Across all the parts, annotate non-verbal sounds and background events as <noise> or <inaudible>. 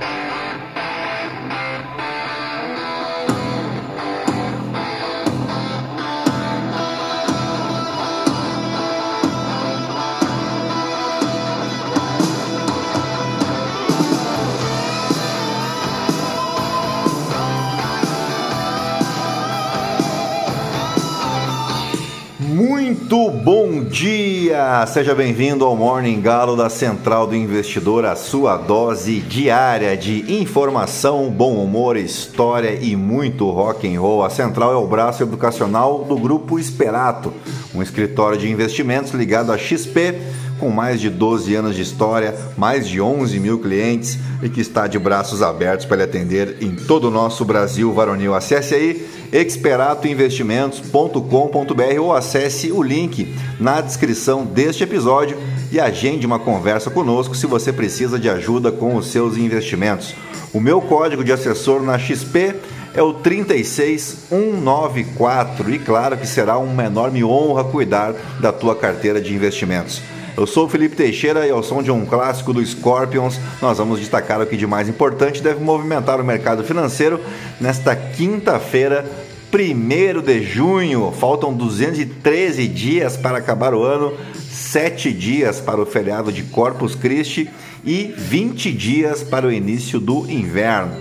Bye. Muito bom dia! Seja bem-vindo ao Morning Galo da Central do Investidor, a sua dose diária de informação, bom humor, história e muito rock and roll. A Central é o braço educacional do Grupo Esperato, um escritório de investimentos ligado à XP com mais de 12 anos de história, mais de 11 mil clientes e que está de braços abertos para lhe atender em todo o nosso Brasil varonil. Acesse aí experatoinvestimentos.com.br ou acesse o link na descrição deste episódio e agende uma conversa conosco se você precisa de ajuda com os seus investimentos. O meu código de assessor na XP é o 36194 e claro que será uma enorme honra cuidar da tua carteira de investimentos. Eu sou o Felipe Teixeira e ao som de um clássico do Scorpions, nós vamos destacar o que de mais importante deve movimentar o mercado financeiro nesta quinta-feira, 1 de junho. Faltam 213 dias para acabar o ano, 7 dias para o feriado de Corpus Christi e 20 dias para o início do inverno.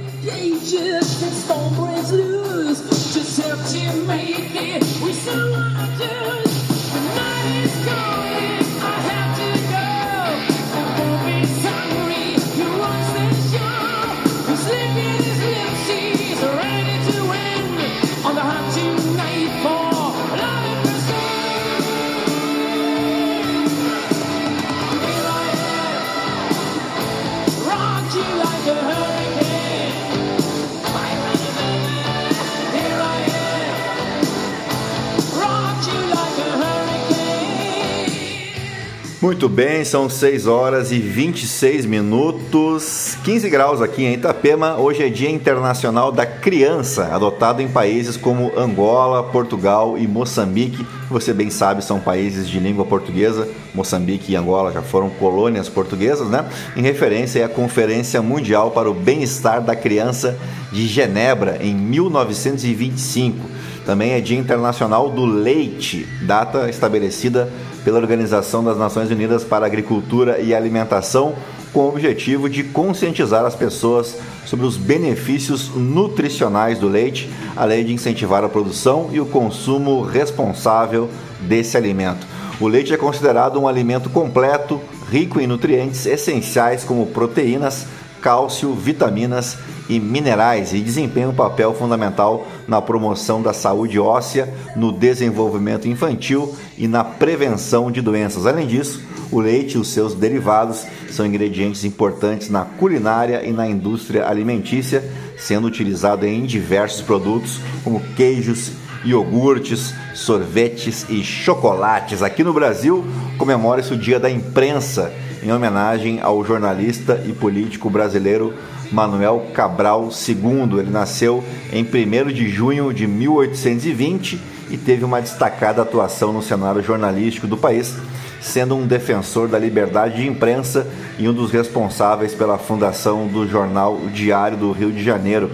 Muito bem, são 6 horas e 26 minutos, 15 graus aqui em Itapema. Hoje é Dia Internacional da Criança, adotado em países como Angola, Portugal e Moçambique. Você bem sabe, são países de língua portuguesa. Moçambique e Angola já foram colônias portuguesas, né? Em referência à Conferência Mundial para o Bem-Estar da Criança de Genebra, em 1925. Também é Dia Internacional do Leite, data estabelecida pela Organização das Nações Unidas para Agricultura e Alimentação, com o objetivo de conscientizar as pessoas sobre os benefícios nutricionais do leite, além de incentivar a produção e o consumo responsável desse alimento. O leite é considerado um alimento completo, rico em nutrientes essenciais como proteínas, cálcio, vitaminas e minerais e desempenha um papel fundamental na promoção da saúde óssea, no desenvolvimento infantil e na prevenção de doenças. Além disso, o leite e os seus derivados são ingredientes importantes na culinária e na indústria alimentícia, sendo utilizado em diversos produtos como queijos, iogurtes, sorvetes e chocolates. Aqui no Brasil, comemora-se o Dia da Imprensa, em homenagem ao jornalista e político brasileiro Manuel Cabral II. Ele nasceu em 1 de junho de 1820 e teve uma destacada atuação no cenário jornalístico do país, sendo um defensor da liberdade de imprensa e um dos responsáveis pela fundação do jornal Diário do Rio de Janeiro.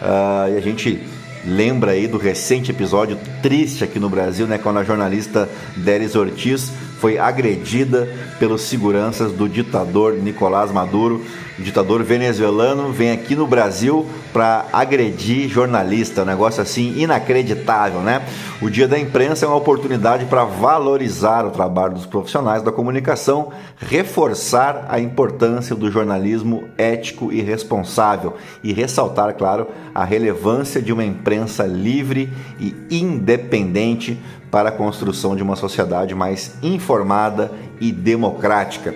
Uh, e a gente lembra aí do recente episódio triste aqui no Brasil, né, quando a jornalista Déris Ortiz foi agredida pelos seguranças do ditador Nicolás Maduro. O ditador venezuelano vem aqui no Brasil para agredir jornalista, um negócio assim inacreditável, né? O Dia da Imprensa é uma oportunidade para valorizar o trabalho dos profissionais da comunicação, reforçar a importância do jornalismo ético e responsável e ressaltar, claro, a relevância de uma imprensa livre e independente para a construção de uma sociedade mais informada e democrática.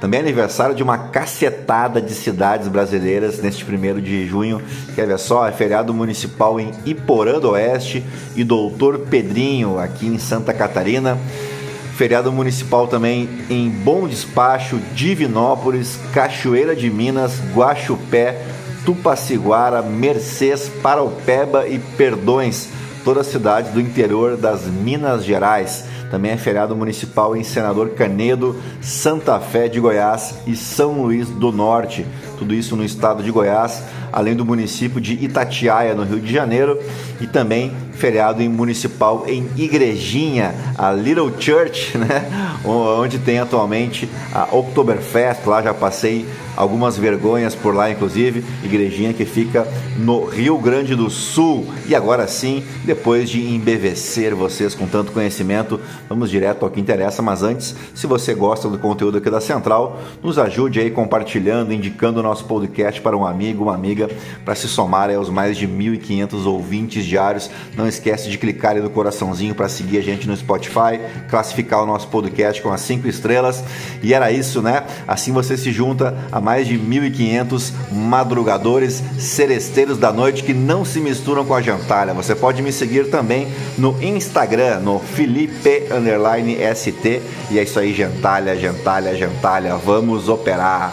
Também é aniversário de uma cacetada de cidades brasileiras neste primeiro de junho. Quer ver só? É feriado municipal em Iporã do Oeste e Doutor Pedrinho, aqui em Santa Catarina. Feriado municipal também em Bom Despacho, Divinópolis, Cachoeira de Minas, Guaxupé, Tupaciguara, Mercês, Paraupeba e Perdões, todas as cidades do interior das Minas Gerais. Também é feriado municipal em Senador Canedo, Santa Fé de Goiás e São Luís do Norte. tudo isso no estado de Goiás, além do município de Itatiaia, no Rio de Janeiro, e também feriado em municipal em Igrejinha, a Little Church, <laughs> né? onde tem atualmente a Oktoberfest. Lá já passei algumas vergonhas por lá, inclusive. Igrejinha que fica no Rio Grande do Sul. E agora sim, depois de embevecer vocês com tanto conhecimento, vamos direto ao que interessa. Mas antes, se você gosta do conteúdo aqui da Central, nos ajude aí compartilhando, indicando o nosso podcast para um amigo, uma amiga, para se somar aos mais de 1.500 ouvintes diários. Não esquece de clicar no coraçãozinho para seguir a gente no Spotify, classificar o nosso podcast com as 5 estrelas. E era isso, né? Assim você se junta a mais de 1.500 madrugadores celesteiros da noite que não se misturam com a jantalha. Você pode me seguir também no Instagram, no Felipe ST. E é isso aí, gentalha, gentalha, gentalha. Vamos operar.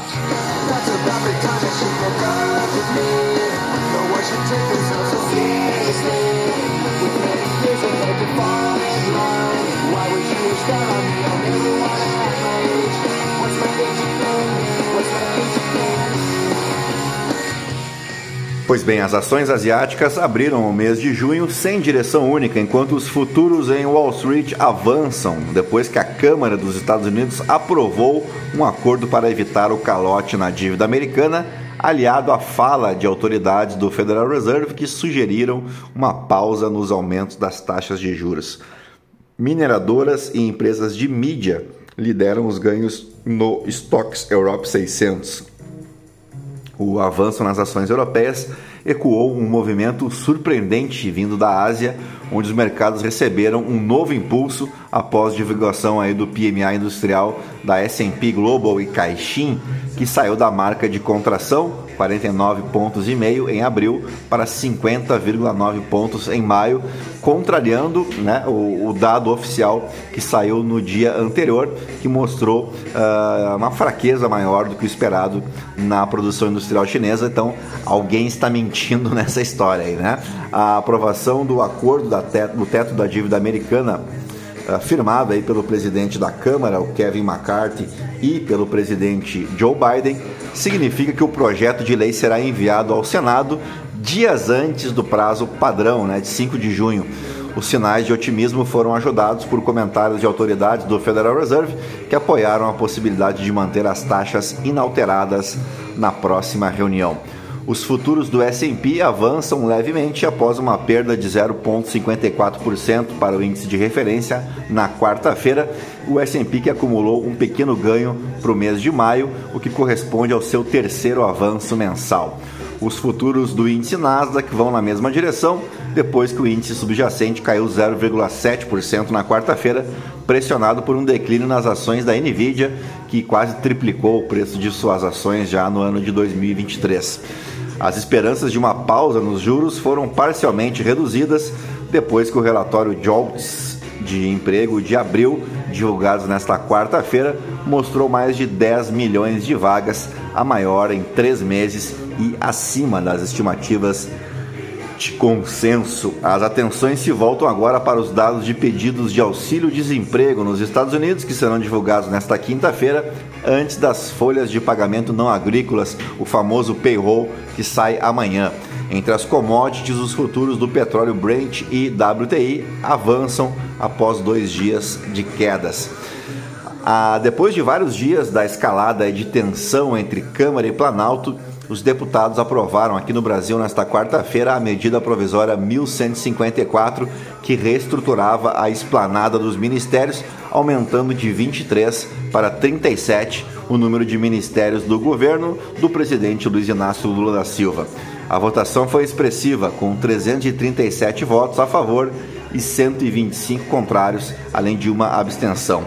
Pois bem, as ações asiáticas abriram o mês de junho sem direção única, enquanto os futuros em Wall Street avançam depois que a Câmara dos Estados Unidos aprovou um acordo para evitar o calote na dívida americana, aliado à fala de autoridades do Federal Reserve que sugeriram uma pausa nos aumentos das taxas de juros. Mineradoras e empresas de mídia lideram os ganhos no Stocks Europe 600, o avanço nas ações europeias ecoou um movimento surpreendente vindo da Ásia, onde os mercados receberam um novo impulso após divulgação aí do PMI industrial da S&P Global e Caixin, que saiu da marca de contração 49 pontos e meio em abril para 50,9 pontos em maio, contrariando né, o, o, dado oficial que saiu no dia anterior, que mostrou uh, uma fraqueza maior do que o esperado na produção industrial chinesa. Então, alguém está mentindo <laughs> nessa história aí, né? A aprovação do acordo do teto da dívida americana firmado aí pelo presidente da Câmara, o Kevin McCarthy, e pelo presidente Joe Biden, significa que o projeto de lei será enviado ao Senado dias antes do prazo padrão, né, de 5 de junho. Os sinais de otimismo foram ajudados por comentários de autoridades do Federal Reserve que apoiaram a possibilidade de manter as taxas inalteradas na próxima reunião. Os futuros do S&P avançam levemente após uma perda de 0,54% para o índice de referência na quarta-feira. O S&P que acumulou um pequeno ganho para o mês de maio, o que corresponde ao seu terceiro avanço mensal. Os futuros do índice Nasdaq vão na mesma direção, depois que o índice subjacente caiu 0,7% na quarta-feira, pressionado por um declínio nas ações da Nvidia, que quase triplicou o preço de suas ações já no ano de 2023. As esperanças de uma pausa nos juros foram parcialmente reduzidas depois que o relatório Jobs de emprego de abril, divulgado nesta quarta-feira, mostrou mais de 10 milhões de vagas, a maior em três meses e acima das estimativas de consenso. As atenções se voltam agora para os dados de pedidos de auxílio-desemprego nos Estados Unidos, que serão divulgados nesta quinta-feira, antes das folhas de pagamento não agrícolas, o famoso payroll, que sai amanhã. Entre as commodities, os futuros do petróleo Brent e WTI avançam após dois dias de quedas. Ah, depois de vários dias da escalada de tensão entre Câmara e Planalto, os deputados aprovaram aqui no Brasil nesta quarta-feira a medida provisória 1154, que reestruturava a esplanada dos ministérios, aumentando de 23 para 37 o número de ministérios do governo do presidente Luiz Inácio Lula da Silva. A votação foi expressiva, com 337 votos a favor e 125 contrários, além de uma abstenção.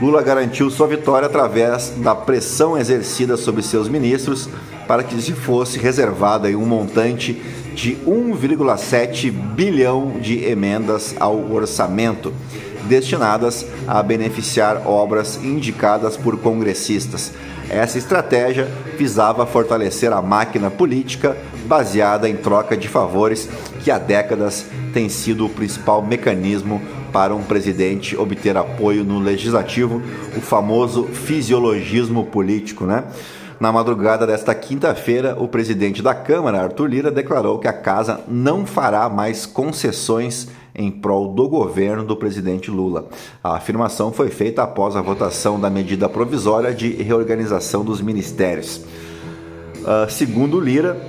Lula garantiu sua vitória através da pressão exercida sobre seus ministros para que se fosse reservado um montante de 1,7 bilhão de emendas ao orçamento, destinadas a beneficiar obras indicadas por congressistas. Essa estratégia visava fortalecer a máquina política baseada em troca de favores, que há décadas tem sido o principal mecanismo para um presidente obter apoio no legislativo, o famoso fisiologismo político, né? Na madrugada desta quinta-feira, o presidente da Câmara, Arthur Lira, declarou que a casa não fará mais concessões em prol do governo do presidente Lula. A afirmação foi feita após a votação da medida provisória de reorganização dos ministérios. Uh, segundo Lira,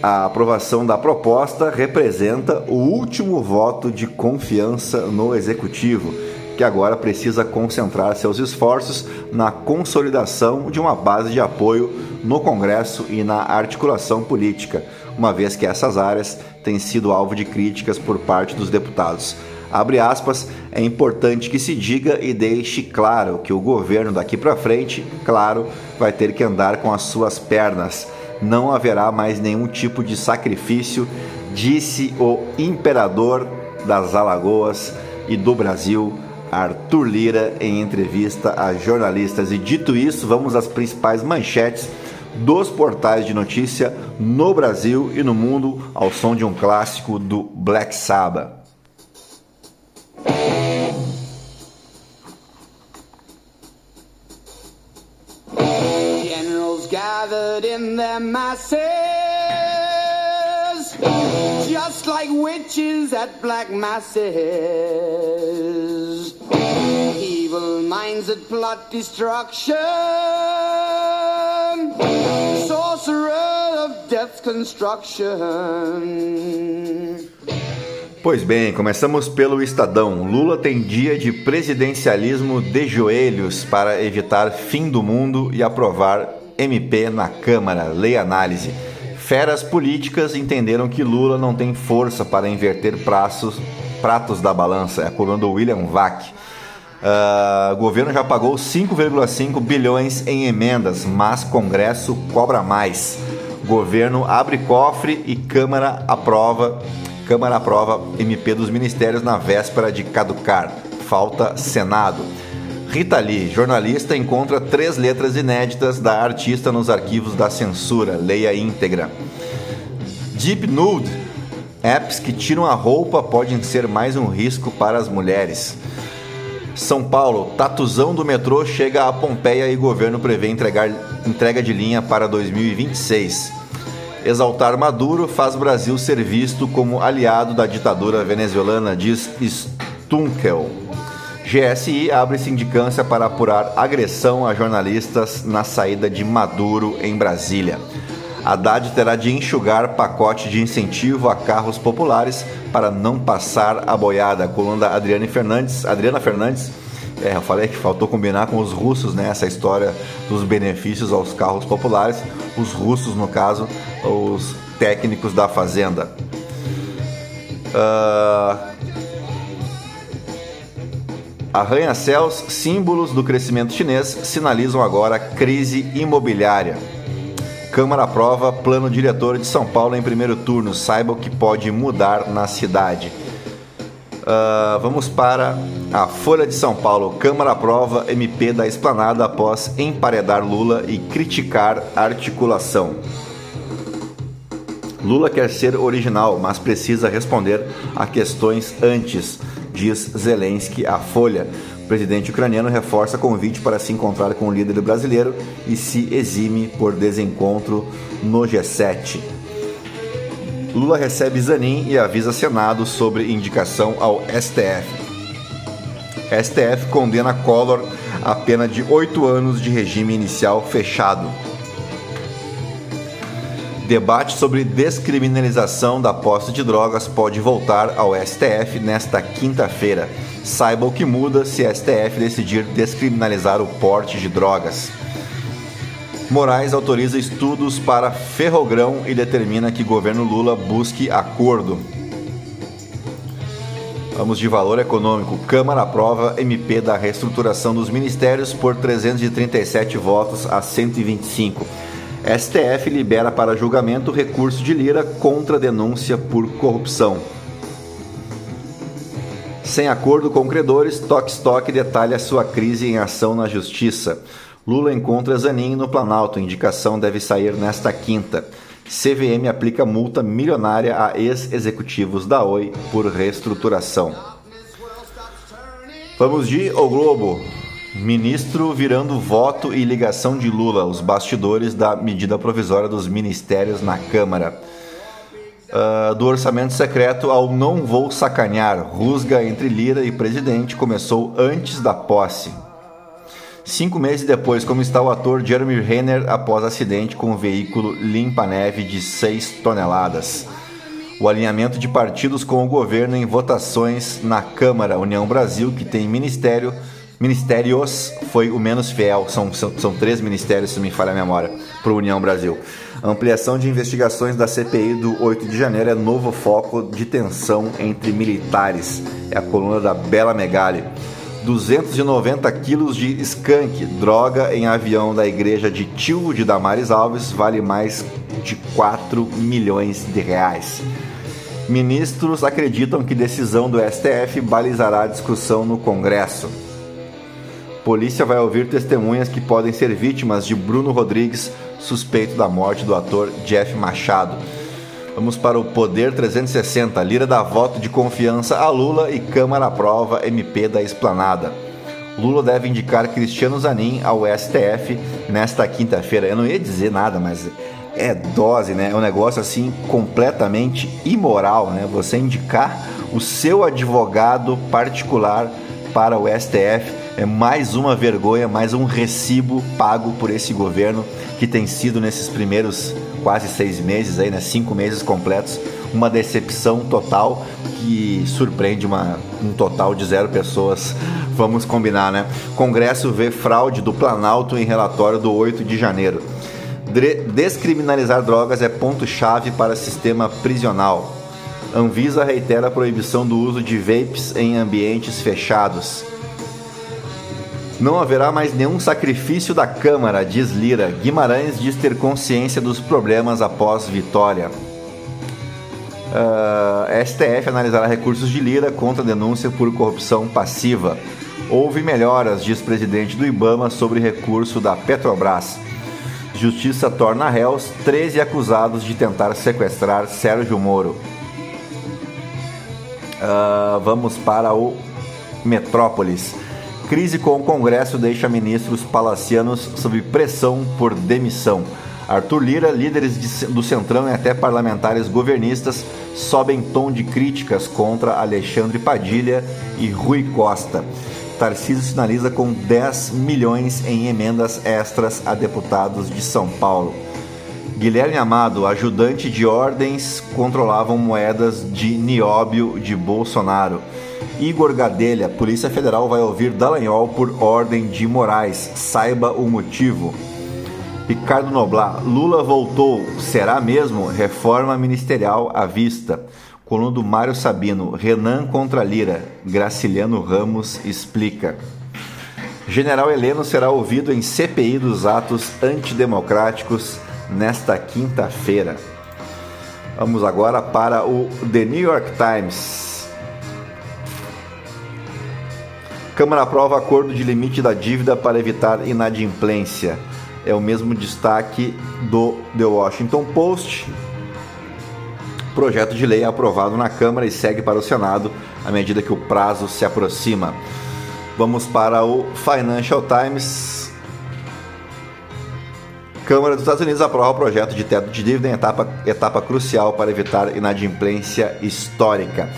a aprovação da proposta representa o último voto de confiança no executivo, que agora precisa concentrar seus esforços na consolidação de uma base de apoio no Congresso e na articulação política, uma vez que essas áreas têm sido alvo de críticas por parte dos deputados. Abre aspas, é importante que se diga e deixe claro que o governo daqui para frente, claro, vai ter que andar com as suas pernas. Não haverá mais nenhum tipo de sacrifício, disse o imperador das Alagoas e do Brasil, Arthur Lira, em entrevista a jornalistas. E dito isso, vamos às principais manchetes dos portais de notícia no Brasil e no mundo ao som de um clássico do Black Sabbath. Gathered in their masses, just like witches at black masses. Evil minds that plot destruction. Sorcerer of death's construction. Pois bem, começamos pelo Estadão. Lula tem dia de presidencialismo de joelhos para evitar fim do mundo e aprovar MP na Câmara. Lei análise. Feras políticas entenderam que Lula não tem força para inverter praços, pratos da balança. É a coluna do William Vac. Uh, o governo já pagou 5,5 bilhões em emendas, mas Congresso cobra mais. Governo abre cofre e Câmara aprova. Câmara aprova MP dos ministérios na véspera de caducar. Falta Senado. Rita Lee, jornalista, encontra três letras inéditas da artista nos arquivos da censura. Leia íntegra. Deep Nude. Apps que tiram a roupa podem ser mais um risco para as mulheres. São Paulo, tatuzão do metrô chega a Pompeia e governo prevê entregar, entrega de linha para 2026. Exaltar Maduro faz Brasil ser visto como aliado da ditadura venezuelana, diz Stunkel. GSI abre sindicância para apurar agressão a jornalistas na saída de Maduro em Brasília. Haddad terá de enxugar pacote de incentivo a carros populares para não passar a boiada. Coluna da Adriana Fernandes, Adriana Fernandes, é, eu falei que faltou combinar com os russos né, essa história dos benefícios aos carros populares. Os russos, no caso, os técnicos da fazenda. Uh... Arranha-céus, símbolos do crescimento chinês, sinalizam agora crise imobiliária. Câmara aprova plano diretor de São Paulo em primeiro turno. Saiba o que pode mudar na cidade. Uh, vamos para a Folha de São Paulo. Câmara aprova MP da esplanada após emparedar Lula e criticar articulação. Lula quer ser original, mas precisa responder a questões antes, diz Zelensky à Folha presidente ucraniano reforça convite para se encontrar com o líder brasileiro e se exime por desencontro no G7. Lula recebe Zanin e avisa Senado sobre indicação ao STF. STF condena Collor a pena de oito anos de regime inicial fechado. Debate sobre descriminalização da posse de drogas pode voltar ao STF nesta quinta-feira. Saiba o que muda se STF decidir descriminalizar o porte de drogas. Moraes autoriza estudos para ferrogrão e determina que governo Lula busque acordo. Vamos de valor econômico. Câmara aprova MP da reestruturação dos ministérios por 337 votos a 125. STF libera para julgamento recurso de Lira contra denúncia por corrupção. Sem acordo com credores, Toque Stock detalha sua crise em ação na justiça. Lula encontra Zanin no Planalto. Indicação deve sair nesta quinta. CVM aplica multa milionária a ex-executivos da Oi por reestruturação. Vamos de O Globo. Ministro virando voto e ligação de Lula, os bastidores da medida provisória dos ministérios na Câmara. Uh, do orçamento secreto ao não vou sacanear, rusga entre Lira e presidente começou antes da posse. Cinco meses depois, como está o ator Jeremy Renner após acidente com um veículo limpa-neve de 6 toneladas. O alinhamento de partidos com o governo em votações na Câmara União Brasil, que tem ministério, ministérios, foi o menos fiel. São, são, são três ministérios, se me falha a memória, para União Brasil. Ampliação de investigações da CPI do 8 de janeiro é novo foco de tensão entre militares. É a coluna da Bela Megali. 290 quilos de skunk, droga em avião da igreja de Tio de Damares Alves, vale mais de 4 milhões de reais. Ministros acreditam que decisão do STF balizará a discussão no Congresso. Polícia vai ouvir testemunhas que podem ser vítimas de Bruno Rodrigues, suspeito da morte do ator Jeff Machado. Vamos para o Poder 360. Lira dá voto de confiança a Lula e Câmara aprova MP da Esplanada. Lula deve indicar Cristiano Zanin ao STF nesta quinta-feira. Eu não ia dizer nada, mas é dose, né? É um negócio assim completamente imoral, né? Você indicar o seu advogado particular para o STF é mais uma vergonha, mais um recibo pago por esse governo que tem sido nesses primeiros quase seis meses aí, né? Cinco meses completos, uma decepção total que surpreende uma, um total de zero pessoas. Vamos combinar, né? Congresso vê fraude do Planalto em relatório do 8 de janeiro. Descriminalizar drogas é ponto-chave para sistema prisional. Anvisa reitera a proibição do uso de vapes em ambientes fechados. Não haverá mais nenhum sacrifício da Câmara, diz Lira. Guimarães diz ter consciência dos problemas após vitória. Uh, ah, STF analisará recursos de Lira contra denúncia por corrupção passiva. Houve melhoras, diz presidente do Ibama, sobre recurso da Petrobras. Justiça torna réus 13 acusados de tentar sequestrar Sérgio Moro. Uh, vamos para o Metrópolis. Crise com o Congresso deixa ministros palacianos sob pressão por demissão. Arthur Lira, líderes do Centrão e até parlamentares governistas sobem tom de críticas contra Alexandre Padilha e Rui Costa. Tarcísio sinaliza com 10 milhões em emendas extras a deputados de São Paulo. Guilherme Amado, ajudante de ordens, controlavam moedas de nióbio de Bolsonaro. Igor Gadelha, Polícia Federal vai ouvir Dallagnol por ordem de Moraes. Saiba o motivo. Ricardo Noblar, Lula voltou. Será mesmo? Reforma ministerial à vista. Coluna do Mário Sabino, Renan contra Lira. Graciliano Ramos explica. General Heleno será ouvido em CPI dos atos antidemocráticos nesta quinta-feira. Vamos agora para o The New York Times. Câmara aprova acordo de limite da dívida para evitar inadimplência. É o mesmo destaque do The Washington Post. Projeto de lei é aprovado na Câmara e segue para o Senado à medida que o prazo se aproxima. Vamos para o Financial Times. Câmara dos Estados Unidos aprova o projeto de teto de dívida em etapa, etapa crucial para evitar inadimplência histórica.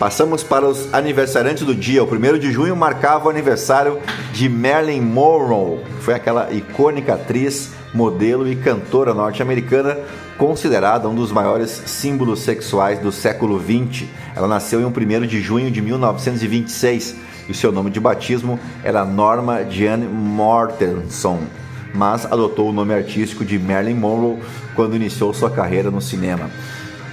Passamos para os aniversariantes do dia. O primeiro de junho marcava o aniversário de Marilyn Monroe, que foi aquela icônica atriz, modelo e cantora norte-americana, considerada um dos maiores símbolos sexuais do século XX. Ela nasceu em 1 de junho de 1926 e seu nome de batismo era Norma Jean Mortenson, mas adotou o nome artístico de Marilyn Monroe quando iniciou sua carreira no cinema.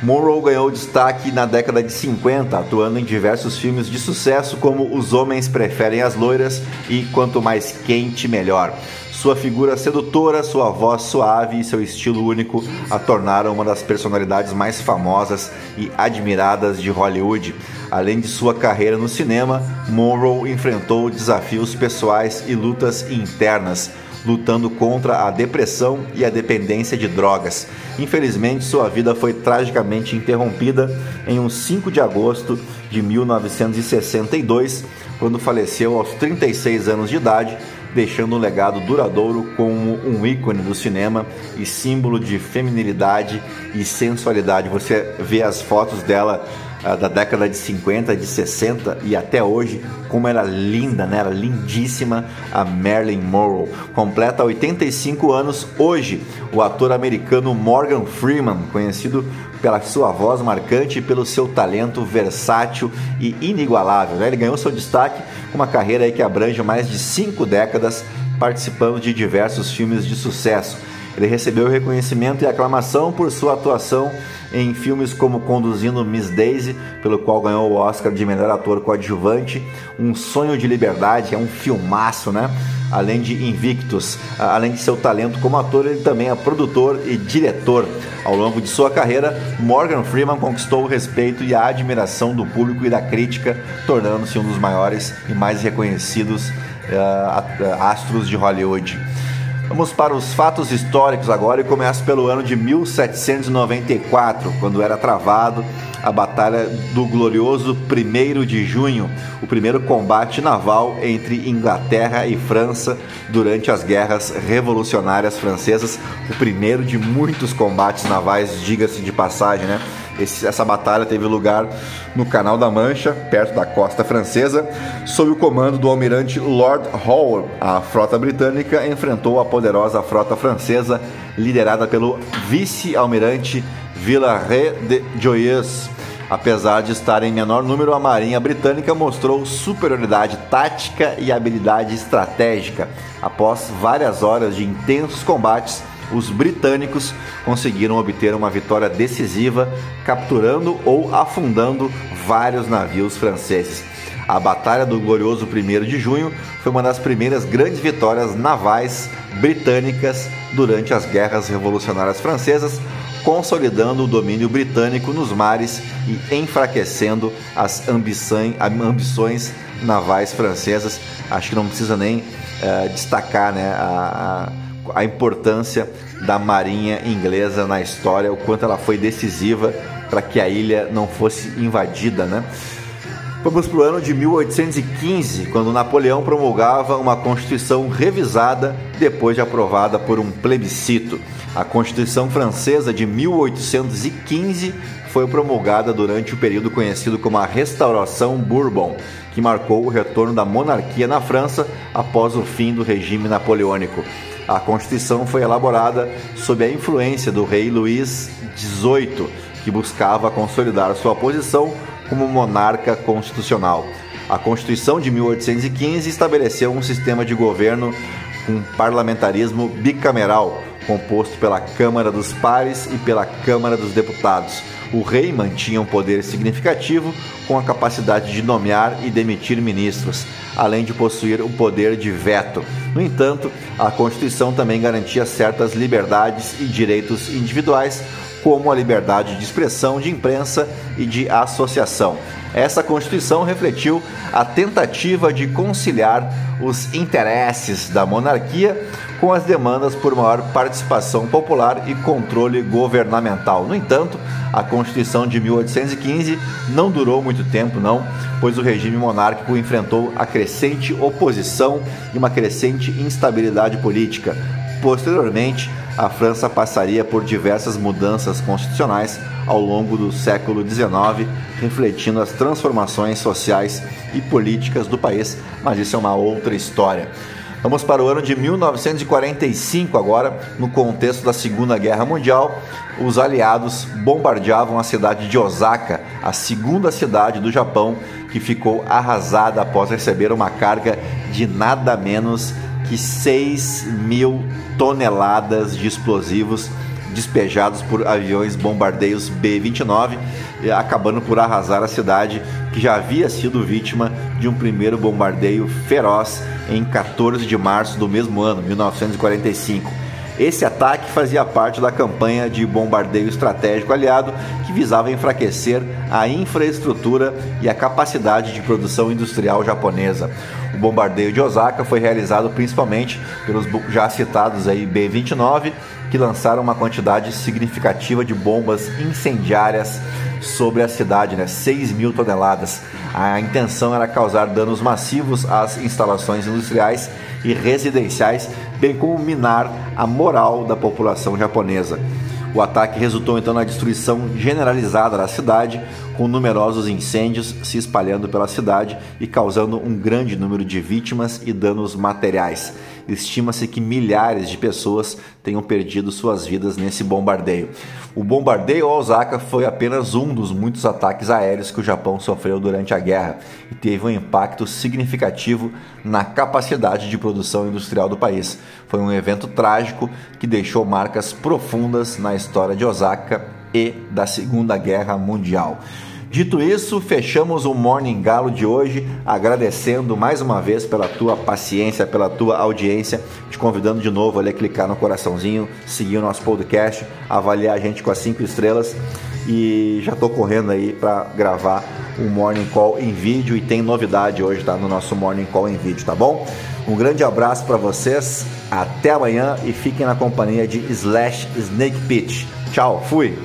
Monroe ganhou destaque na década de 50, atuando em diversos filmes de sucesso como Os Homens Preferem as Loiras e Quanto Mais Quente Melhor. Sua figura sedutora, sua voz suave e seu estilo único a tornaram uma das personalidades mais famosas e admiradas de Hollywood. Além de sua carreira no cinema, Monroe enfrentou desafios pessoais e lutas internas lutando contra a depressão e a dependência de drogas. Infelizmente, sua vida foi tragicamente interrompida em um 5 de agosto de 1962, quando faleceu aos 36 anos de idade, deixando um legado duradouro como um ícone do cinema e símbolo de feminilidade e sensualidade. Você vê as fotos dela da década de 50, de 60 e até hoje, como era linda, né? Era lindíssima a Marilyn Monroe. Completa 85 anos hoje o ator americano Morgan Freeman, conhecido pela sua voz marcante e pelo seu talento versátil e inigualável. Né? Ele ganhou seu destaque com uma carreira que abrange mais de cinco décadas, participando de diversos filmes de sucesso. Ele recebeu reconhecimento e aclamação por sua atuação em filmes como Conduzindo Miss Daisy, pelo qual ganhou o Oscar de melhor ator coadjuvante, Um Sonho de Liberdade, é um filmaço, né? Além de Invictus, além de seu talento como ator, ele também é produtor e diretor. Ao longo de sua carreira, Morgan Freeman conquistou o respeito e a admiração do público e da crítica, tornando-se um dos maiores e mais reconhecidos uh, astros de Hollywood. Vamos para os fatos históricos agora e começo pelo ano de 1794, quando era travado a Batalha do Glorioso 1 de Junho, o primeiro combate naval entre Inglaterra e França durante as guerras revolucionárias francesas, o primeiro de muitos combates navais, diga-se de passagem, né? Esse, essa batalha teve lugar no Canal da Mancha, perto da costa francesa, sob o comando do almirante Lord Howe. A frota britânica enfrentou a poderosa frota francesa, liderada pelo vice-almirante Villaret de Joyeuse. Apesar de estar em menor número, a Marinha Britânica mostrou superioridade tática e habilidade estratégica. Após várias horas de intensos combates, os britânicos conseguiram obter uma vitória decisiva, capturando ou afundando vários navios franceses. A Batalha do Glorioso 1 de Junho foi uma das primeiras grandes vitórias navais britânicas durante as guerras revolucionárias francesas, consolidando o domínio britânico nos mares e enfraquecendo as ambições navais francesas. Acho que não precisa nem uh, destacar né, a, a a importância da marinha inglesa na história, o quanto ela foi decisiva para que a ilha não fosse invadida, né? Vamos para o ano de 1815, quando Napoleão promulgava uma Constituição revisada depois de aprovada por um plebiscito. A Constituição Francesa de 1815 foi promulgada durante o período conhecido como a Restauração Bourbon, que marcou o retorno da monarquia na França após o fim do regime napoleônico. A Constituição foi elaborada sob a influência do rei Luís XVIII, que buscava consolidar sua posição como monarca constitucional. A Constituição de 1815 estabeleceu um sistema de governo com parlamentarismo bicameral, composto pela Câmara dos Pares e pela Câmara dos Deputados. O rei mantinha um poder significativo com a capacidade de nomear e demitir ministros, além de possuir o poder de veto. No entanto, a Constituição também garantia certas liberdades e direitos individuais, como a liberdade de expressão, de imprensa e de associação. Essa Constituição refletiu a tentativa de conciliar os interesses da monarquia com as demandas por maior participação popular e controle governamental. No entanto, a Constituição de 1815 não durou muito tempo, não, pois o regime monárquico enfrentou a crescente oposição e uma crescente instabilidade política. Posteriormente, a França passaria por diversas mudanças constitucionais ao longo do século XIX, refletindo as transformações sociais e políticas do país, mas isso é uma outra história. Vamos para o ano de 1945 agora, no contexto da Segunda Guerra Mundial, os aliados bombardeavam a cidade de Osaka, a segunda cidade do Japão que ficou arrasada após receber uma carga de nada menos que 6 mil toneladas de explosivos despejados por aviões bombardeios B-29, acabando por arrasar a cidade que já havia sido vítima de um primeiro bombardeio feroz em 14 de março do mesmo ano, 1945. Esse ataque fazia parte da campanha de bombardeio estratégico aliado que visava enfraquecer a infraestrutura e a capacidade de produção industrial japonesa. O bombardeio de Osaka foi realizado principalmente pelos já citados aí B-29, que lançaram uma quantidade significativa de bombas incendiárias sobre a cidade, né? 6 mil toneladas. A intenção era causar danos massivos às instalações industriais e residenciais, bem como minar a moral da população japonesa. O ataque resultou então na destruição generalizada da cidade, com numerosos incêndios se espalhando pela cidade e causando um grande número de vítimas e danos materiais. Estima-se que milhares de pessoas tenham perdido suas vidas nesse bombardeio. O bombardeio a Osaka foi apenas um dos muitos ataques aéreos que o Japão sofreu durante a guerra e teve um impacto significativo na capacidade de produção industrial do país. Foi um evento trágico que deixou marcas profundas na história de Osaka e da Segunda Guerra Mundial. Dito isso, fechamos o Morning Galo de hoje, agradecendo mais uma vez pela tua paciência, pela tua audiência, te convidando de novo a clicar no coraçãozinho, seguir o nosso podcast, avaliar a gente com as cinco estrelas e já estou correndo aí para gravar um Morning Call em vídeo e tem novidade hoje tá no nosso Morning Call em vídeo, tá bom? Um grande abraço para vocês, até amanhã e fiquem na companhia de Slash Snake Pitch. Tchau, fui!